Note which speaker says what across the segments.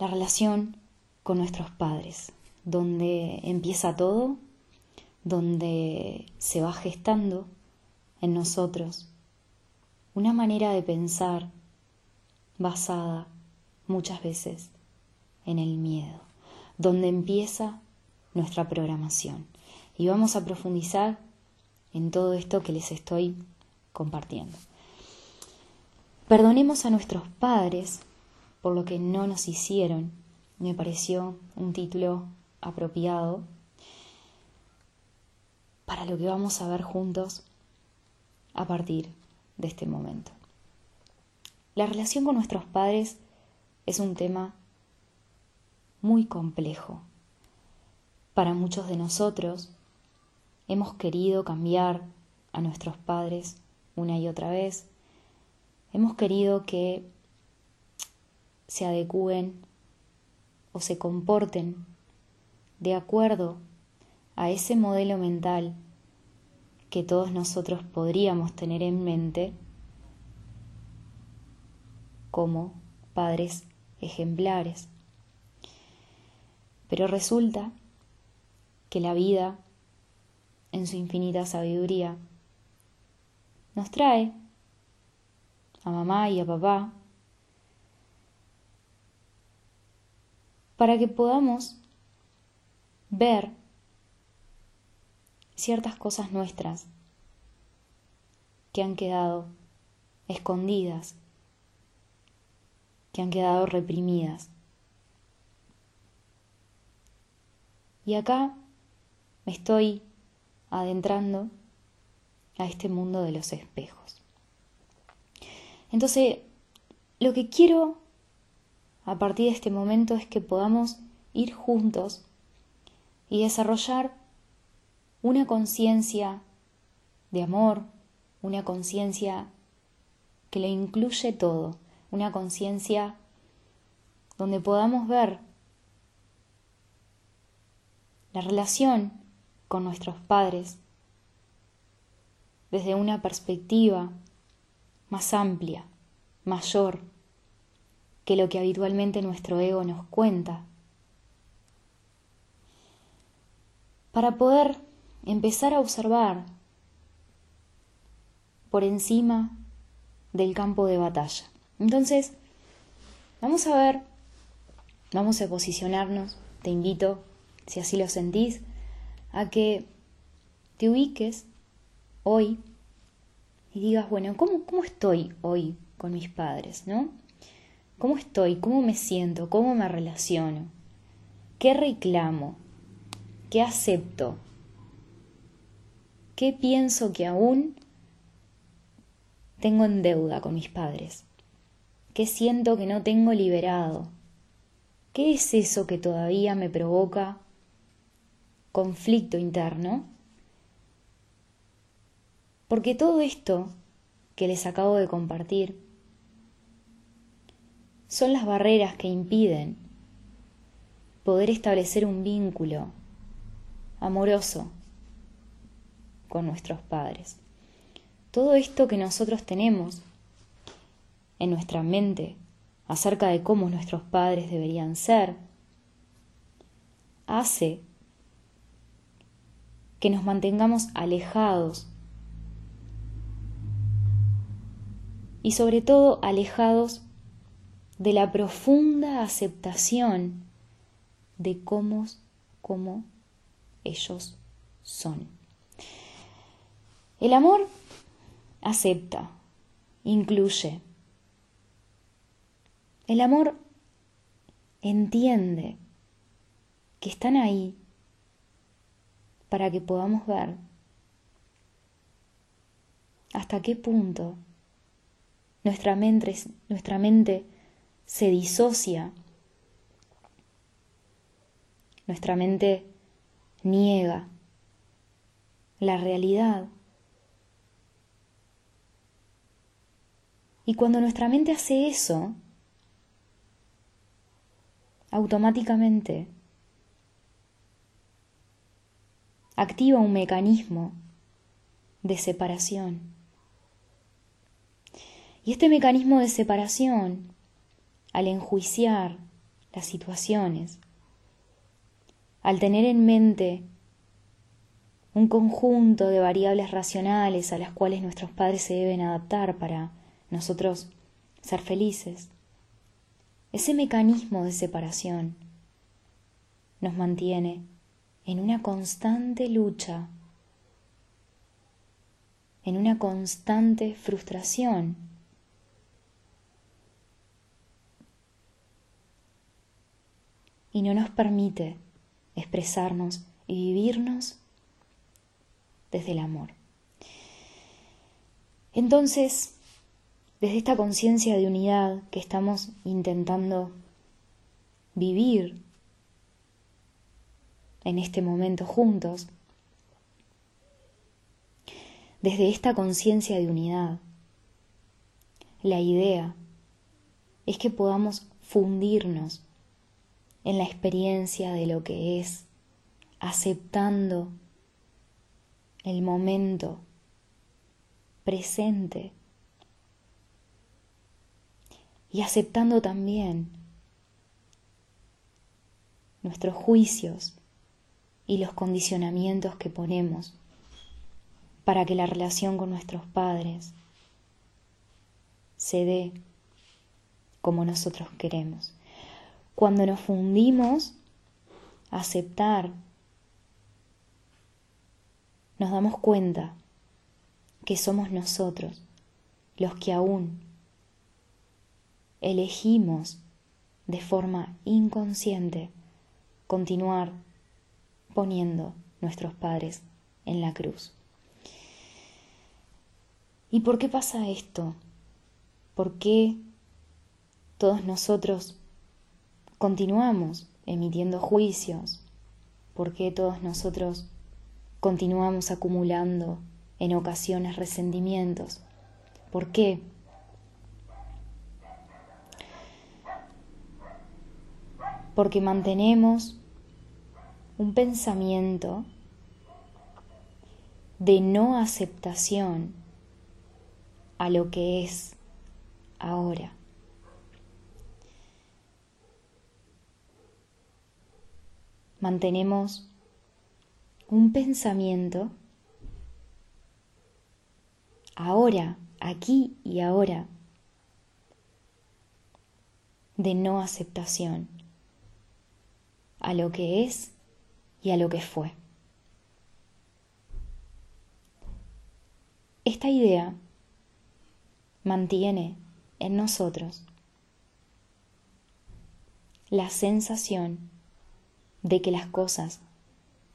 Speaker 1: la relación con nuestros padres, donde empieza todo, donde se va gestando en nosotros una manera de pensar basada muchas veces en el miedo, donde empieza nuestra programación y vamos a profundizar en todo esto que les estoy compartiendo. Perdonemos a nuestros padres por lo que no nos hicieron. Me pareció un título apropiado para lo que vamos a ver juntos a partir de este momento. La relación con nuestros padres es un tema muy complejo. Para muchos de nosotros Hemos querido cambiar a nuestros padres una y otra vez. Hemos querido que se adecúen o se comporten de acuerdo a ese modelo mental que todos nosotros podríamos tener en mente como padres ejemplares. Pero resulta que la vida en su infinita sabiduría, nos trae a mamá y a papá para que podamos ver ciertas cosas nuestras que han quedado escondidas, que han quedado reprimidas. Y acá me estoy adentrando a este mundo de los espejos. Entonces, lo que quiero a partir de este momento es que podamos ir juntos y desarrollar una conciencia de amor, una conciencia que lo incluye todo, una conciencia donde podamos ver la relación con nuestros padres desde una perspectiva más amplia, mayor que lo que habitualmente nuestro ego nos cuenta, para poder empezar a observar por encima del campo de batalla. Entonces, vamos a ver, vamos a posicionarnos, te invito, si así lo sentís, a que te ubiques hoy y digas, bueno, ¿cómo, ¿cómo estoy hoy con mis padres? ¿No? ¿Cómo estoy? ¿Cómo me siento? ¿Cómo me relaciono? ¿Qué reclamo? ¿Qué acepto? ¿Qué pienso que aún tengo en deuda con mis padres? ¿Qué siento que no tengo liberado? ¿Qué es eso que todavía me provoca conflicto interno, porque todo esto que les acabo de compartir son las barreras que impiden poder establecer un vínculo amoroso con nuestros padres. Todo esto que nosotros tenemos en nuestra mente acerca de cómo nuestros padres deberían ser, hace que nos mantengamos alejados y sobre todo alejados de la profunda aceptación de cómo, cómo ellos son. El amor acepta, incluye. El amor entiende que están ahí para que podamos ver hasta qué punto nuestra mente, nuestra mente se disocia nuestra mente niega la realidad. Y cuando nuestra mente hace eso, automáticamente activa un mecanismo de separación. Y este mecanismo de separación, al enjuiciar las situaciones, al tener en mente un conjunto de variables racionales a las cuales nuestros padres se deben adaptar para nosotros ser felices, ese mecanismo de separación nos mantiene en una constante lucha, en una constante frustración. Y no nos permite expresarnos y vivirnos desde el amor. Entonces, desde esta conciencia de unidad que estamos intentando vivir en este momento juntos, desde esta conciencia de unidad, la idea es que podamos fundirnos en la experiencia de lo que es, aceptando el momento presente y aceptando también nuestros juicios y los condicionamientos que ponemos para que la relación con nuestros padres se dé como nosotros queremos. Cuando nos fundimos aceptar, nos damos cuenta que somos nosotros los que aún elegimos de forma inconsciente continuar poniendo nuestros padres en la cruz. ¿Y por qué pasa esto? ¿Por qué todos nosotros continuamos emitiendo juicios? ¿Por qué todos nosotros continuamos acumulando en ocasiones resentimientos? ¿Por qué? porque mantenemos un pensamiento de no aceptación a lo que es ahora. Mantenemos un pensamiento ahora, aquí y ahora, de no aceptación a lo que es y a lo que fue. Esta idea mantiene en nosotros la sensación de que las cosas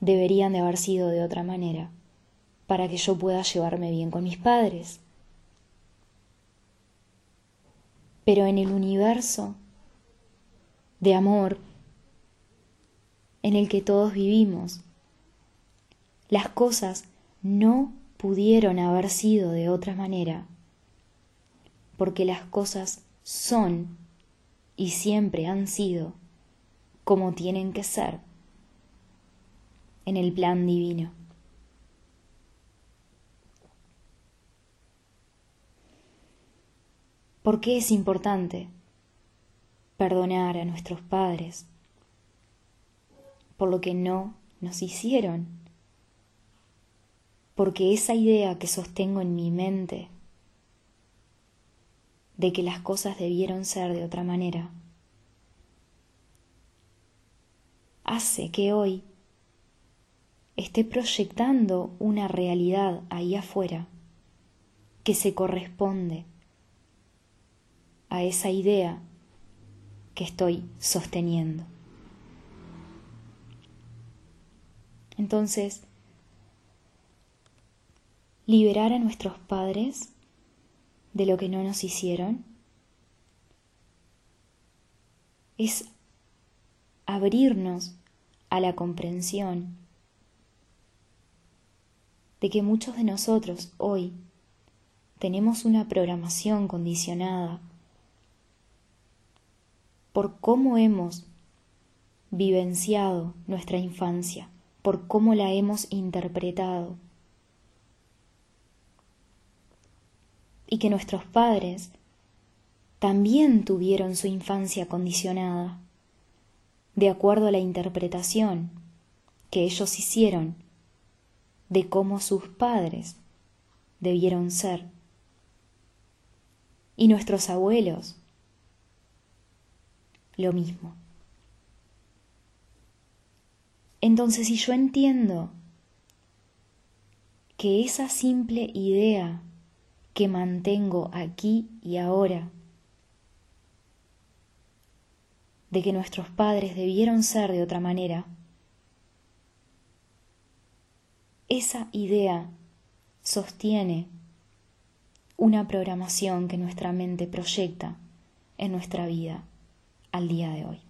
Speaker 1: deberían de haber sido de otra manera para que yo pueda llevarme bien con mis padres. Pero en el universo de amor en el que todos vivimos. Las cosas no pudieron haber sido de otra manera, porque las cosas son y siempre han sido como tienen que ser en el plan divino. ¿Por qué es importante perdonar a nuestros padres? por lo que no nos hicieron. Porque esa idea que sostengo en mi mente de que las cosas debieron ser de otra manera, hace que hoy esté proyectando una realidad ahí afuera que se corresponde a esa idea que estoy sosteniendo. Entonces, liberar a nuestros padres de lo que no nos hicieron es abrirnos a la comprensión de que muchos de nosotros hoy tenemos una programación condicionada por cómo hemos vivenciado nuestra infancia, por cómo la hemos interpretado. Y que nuestros padres también tuvieron su infancia condicionada, de acuerdo a la interpretación que ellos hicieron de cómo sus padres debieron ser. Y nuestros abuelos, lo mismo. Entonces, si yo entiendo que esa simple idea que mantengo aquí y ahora, de que nuestros padres debieron ser de otra manera, esa idea sostiene una programación que nuestra mente proyecta en nuestra vida al día de hoy.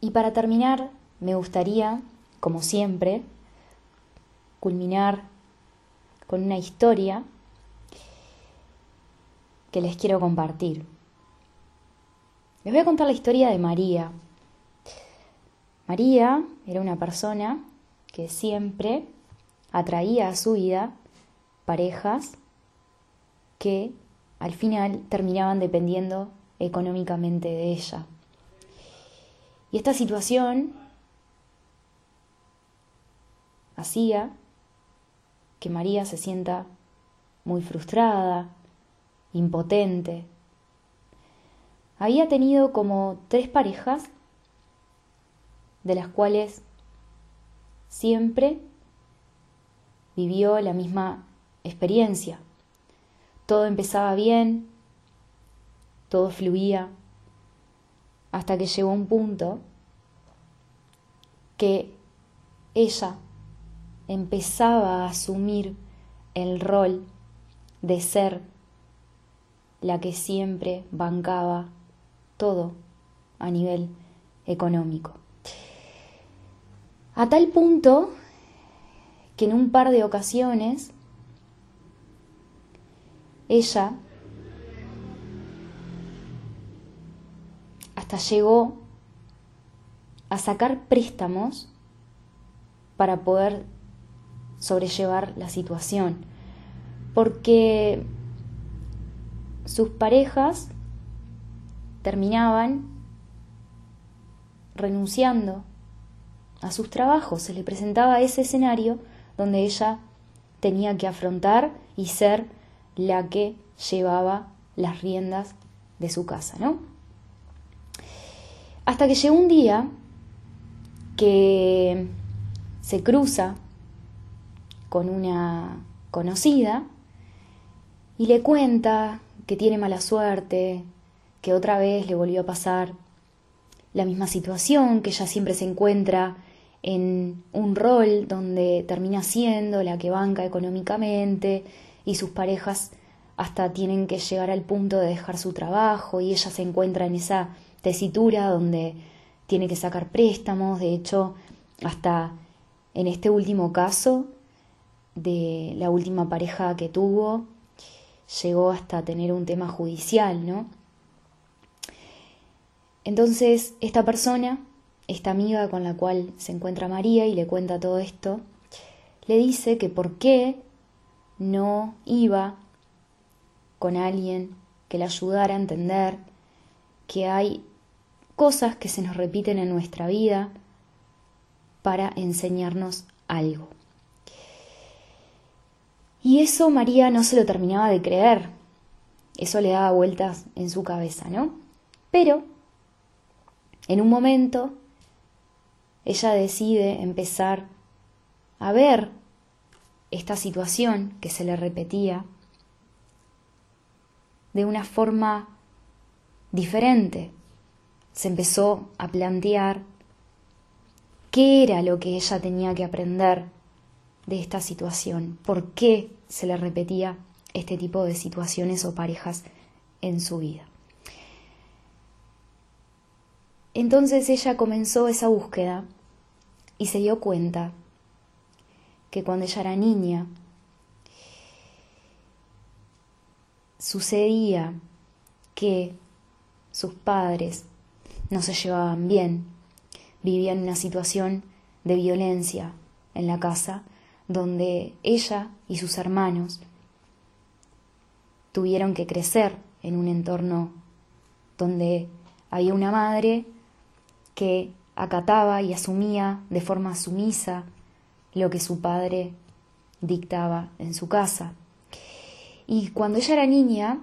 Speaker 1: Y para terminar, me gustaría, como siempre, culminar con una historia que les quiero compartir. Les voy a contar la historia de María. María era una persona que siempre atraía a su vida parejas que al final terminaban dependiendo económicamente de ella. Y esta situación hacía que María se sienta muy frustrada, impotente. Había tenido como tres parejas, de las cuales siempre vivió la misma experiencia. Todo empezaba bien, todo fluía, hasta que llegó un punto que ella empezaba a asumir el rol de ser la que siempre bancaba todo a nivel económico. A tal punto que en un par de ocasiones ella hasta llegó a sacar préstamos para poder sobrellevar la situación, porque sus parejas terminaban renunciando a sus trabajos, se le presentaba ese escenario donde ella tenía que afrontar y ser la que llevaba las riendas de su casa, ¿no? Hasta que llegó un día que se cruza con una conocida y le cuenta que tiene mala suerte, que otra vez le volvió a pasar la misma situación, que ella siempre se encuentra en un rol donde termina siendo la que banca económicamente y sus parejas hasta tienen que llegar al punto de dejar su trabajo y ella se encuentra en esa tesitura donde tiene que sacar préstamos, de hecho, hasta en este último caso de la última pareja que tuvo, llegó hasta tener un tema judicial, ¿no? Entonces, esta persona esta amiga con la cual se encuentra María y le cuenta todo esto, le dice que por qué no iba con alguien que le ayudara a entender que hay cosas que se nos repiten en nuestra vida para enseñarnos algo. Y eso María no se lo terminaba de creer. Eso le daba vueltas en su cabeza, ¿no? Pero, en un momento, ella decide empezar a ver esta situación que se le repetía de una forma diferente. Se empezó a plantear qué era lo que ella tenía que aprender de esta situación, por qué se le repetía este tipo de situaciones o parejas en su vida. Entonces ella comenzó esa búsqueda y se dio cuenta que cuando ella era niña sucedía que sus padres no se llevaban bien, vivían una situación de violencia en la casa donde ella y sus hermanos tuvieron que crecer en un entorno donde había una madre que acataba y asumía de forma sumisa lo que su padre dictaba en su casa. Y cuando ella era niña,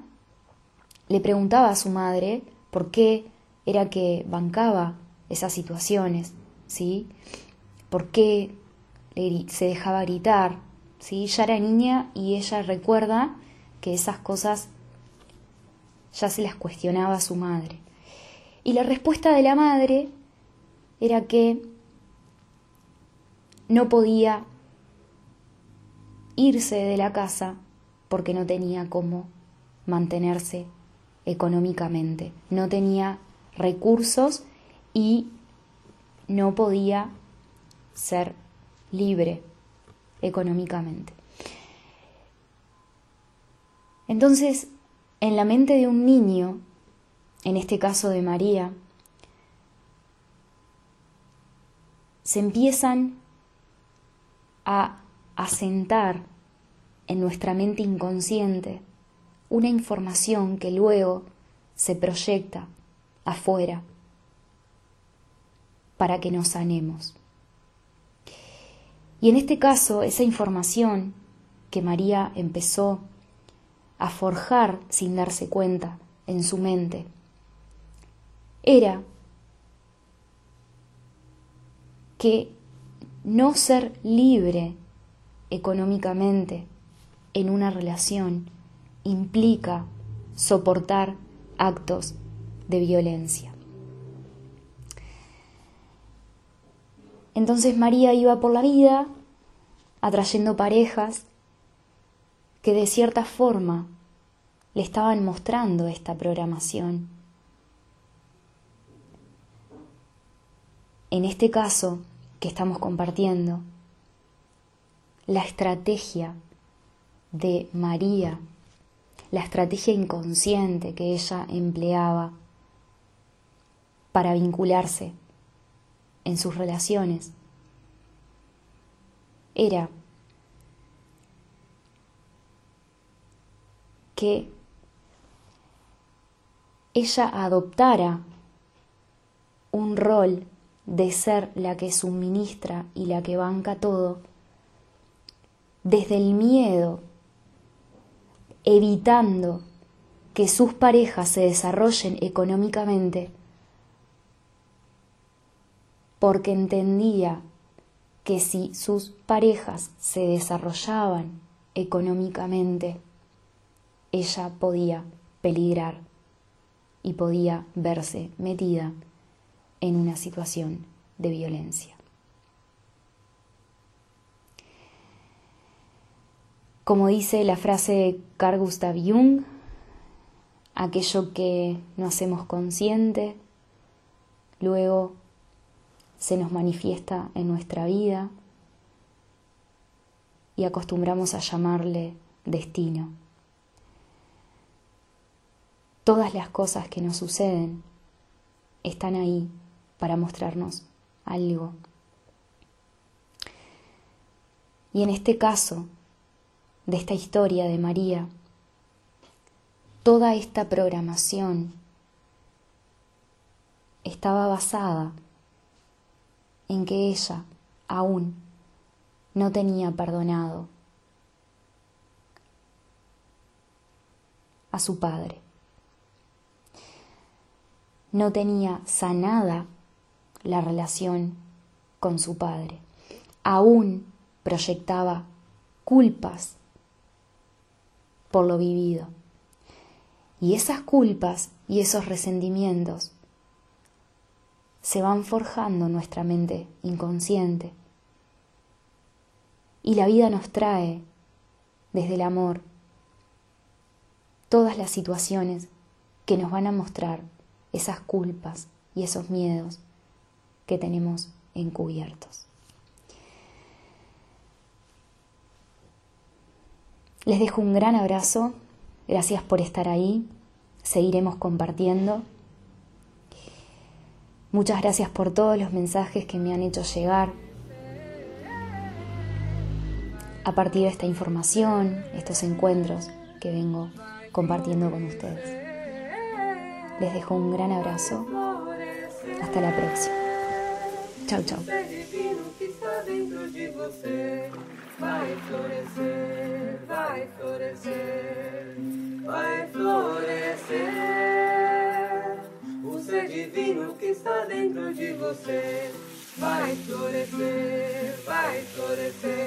Speaker 1: le preguntaba a su madre por qué era que bancaba esas situaciones, ¿sí? ¿Por qué se dejaba gritar? ¿Sí? Ya era niña y ella recuerda que esas cosas ya se las cuestionaba a su madre. Y la respuesta de la madre era que no podía irse de la casa porque no tenía cómo mantenerse económicamente, no tenía recursos y no podía ser libre económicamente. Entonces, en la mente de un niño, en este caso de María, se empiezan a asentar en nuestra mente inconsciente una información que luego se proyecta afuera para que nos sanemos. Y en este caso, esa información que María empezó a forjar sin darse cuenta en su mente era que no ser libre económicamente en una relación implica soportar actos de violencia. Entonces María iba por la vida atrayendo parejas que de cierta forma le estaban mostrando esta programación. En este caso que estamos compartiendo, la estrategia de María, la estrategia inconsciente que ella empleaba para vincularse en sus relaciones, era que ella adoptara un rol de ser la que suministra y la que banca todo, desde el miedo, evitando que sus parejas se desarrollen económicamente, porque entendía que si sus parejas se desarrollaban económicamente, ella podía peligrar y podía verse metida en una situación de violencia. Como dice la frase de Carl Gustav Jung, aquello que no hacemos consciente, luego se nos manifiesta en nuestra vida y acostumbramos a llamarle destino todas las cosas que nos suceden están ahí para mostrarnos algo. Y en este caso, de esta historia de María, toda esta programación estaba basada en que ella aún no tenía perdonado a su padre no tenía sanada la relación con su padre. Aún proyectaba culpas por lo vivido. Y esas culpas y esos resentimientos se van forjando en nuestra mente inconsciente. Y la vida nos trae, desde el amor, todas las situaciones que nos van a mostrar esas culpas y esos miedos que tenemos encubiertos. Les dejo un gran abrazo, gracias por estar ahí, seguiremos compartiendo. Muchas gracias por todos los mensajes que me han hecho llegar a partir de esta información, estos encuentros que vengo compartiendo con ustedes. Les dejo un gran abrazo. Hasta la próxima. Chau, chau. vai florescer, vai florescer, vai florescer. O ser divino que está dentro de você vai florescer, vai florescer.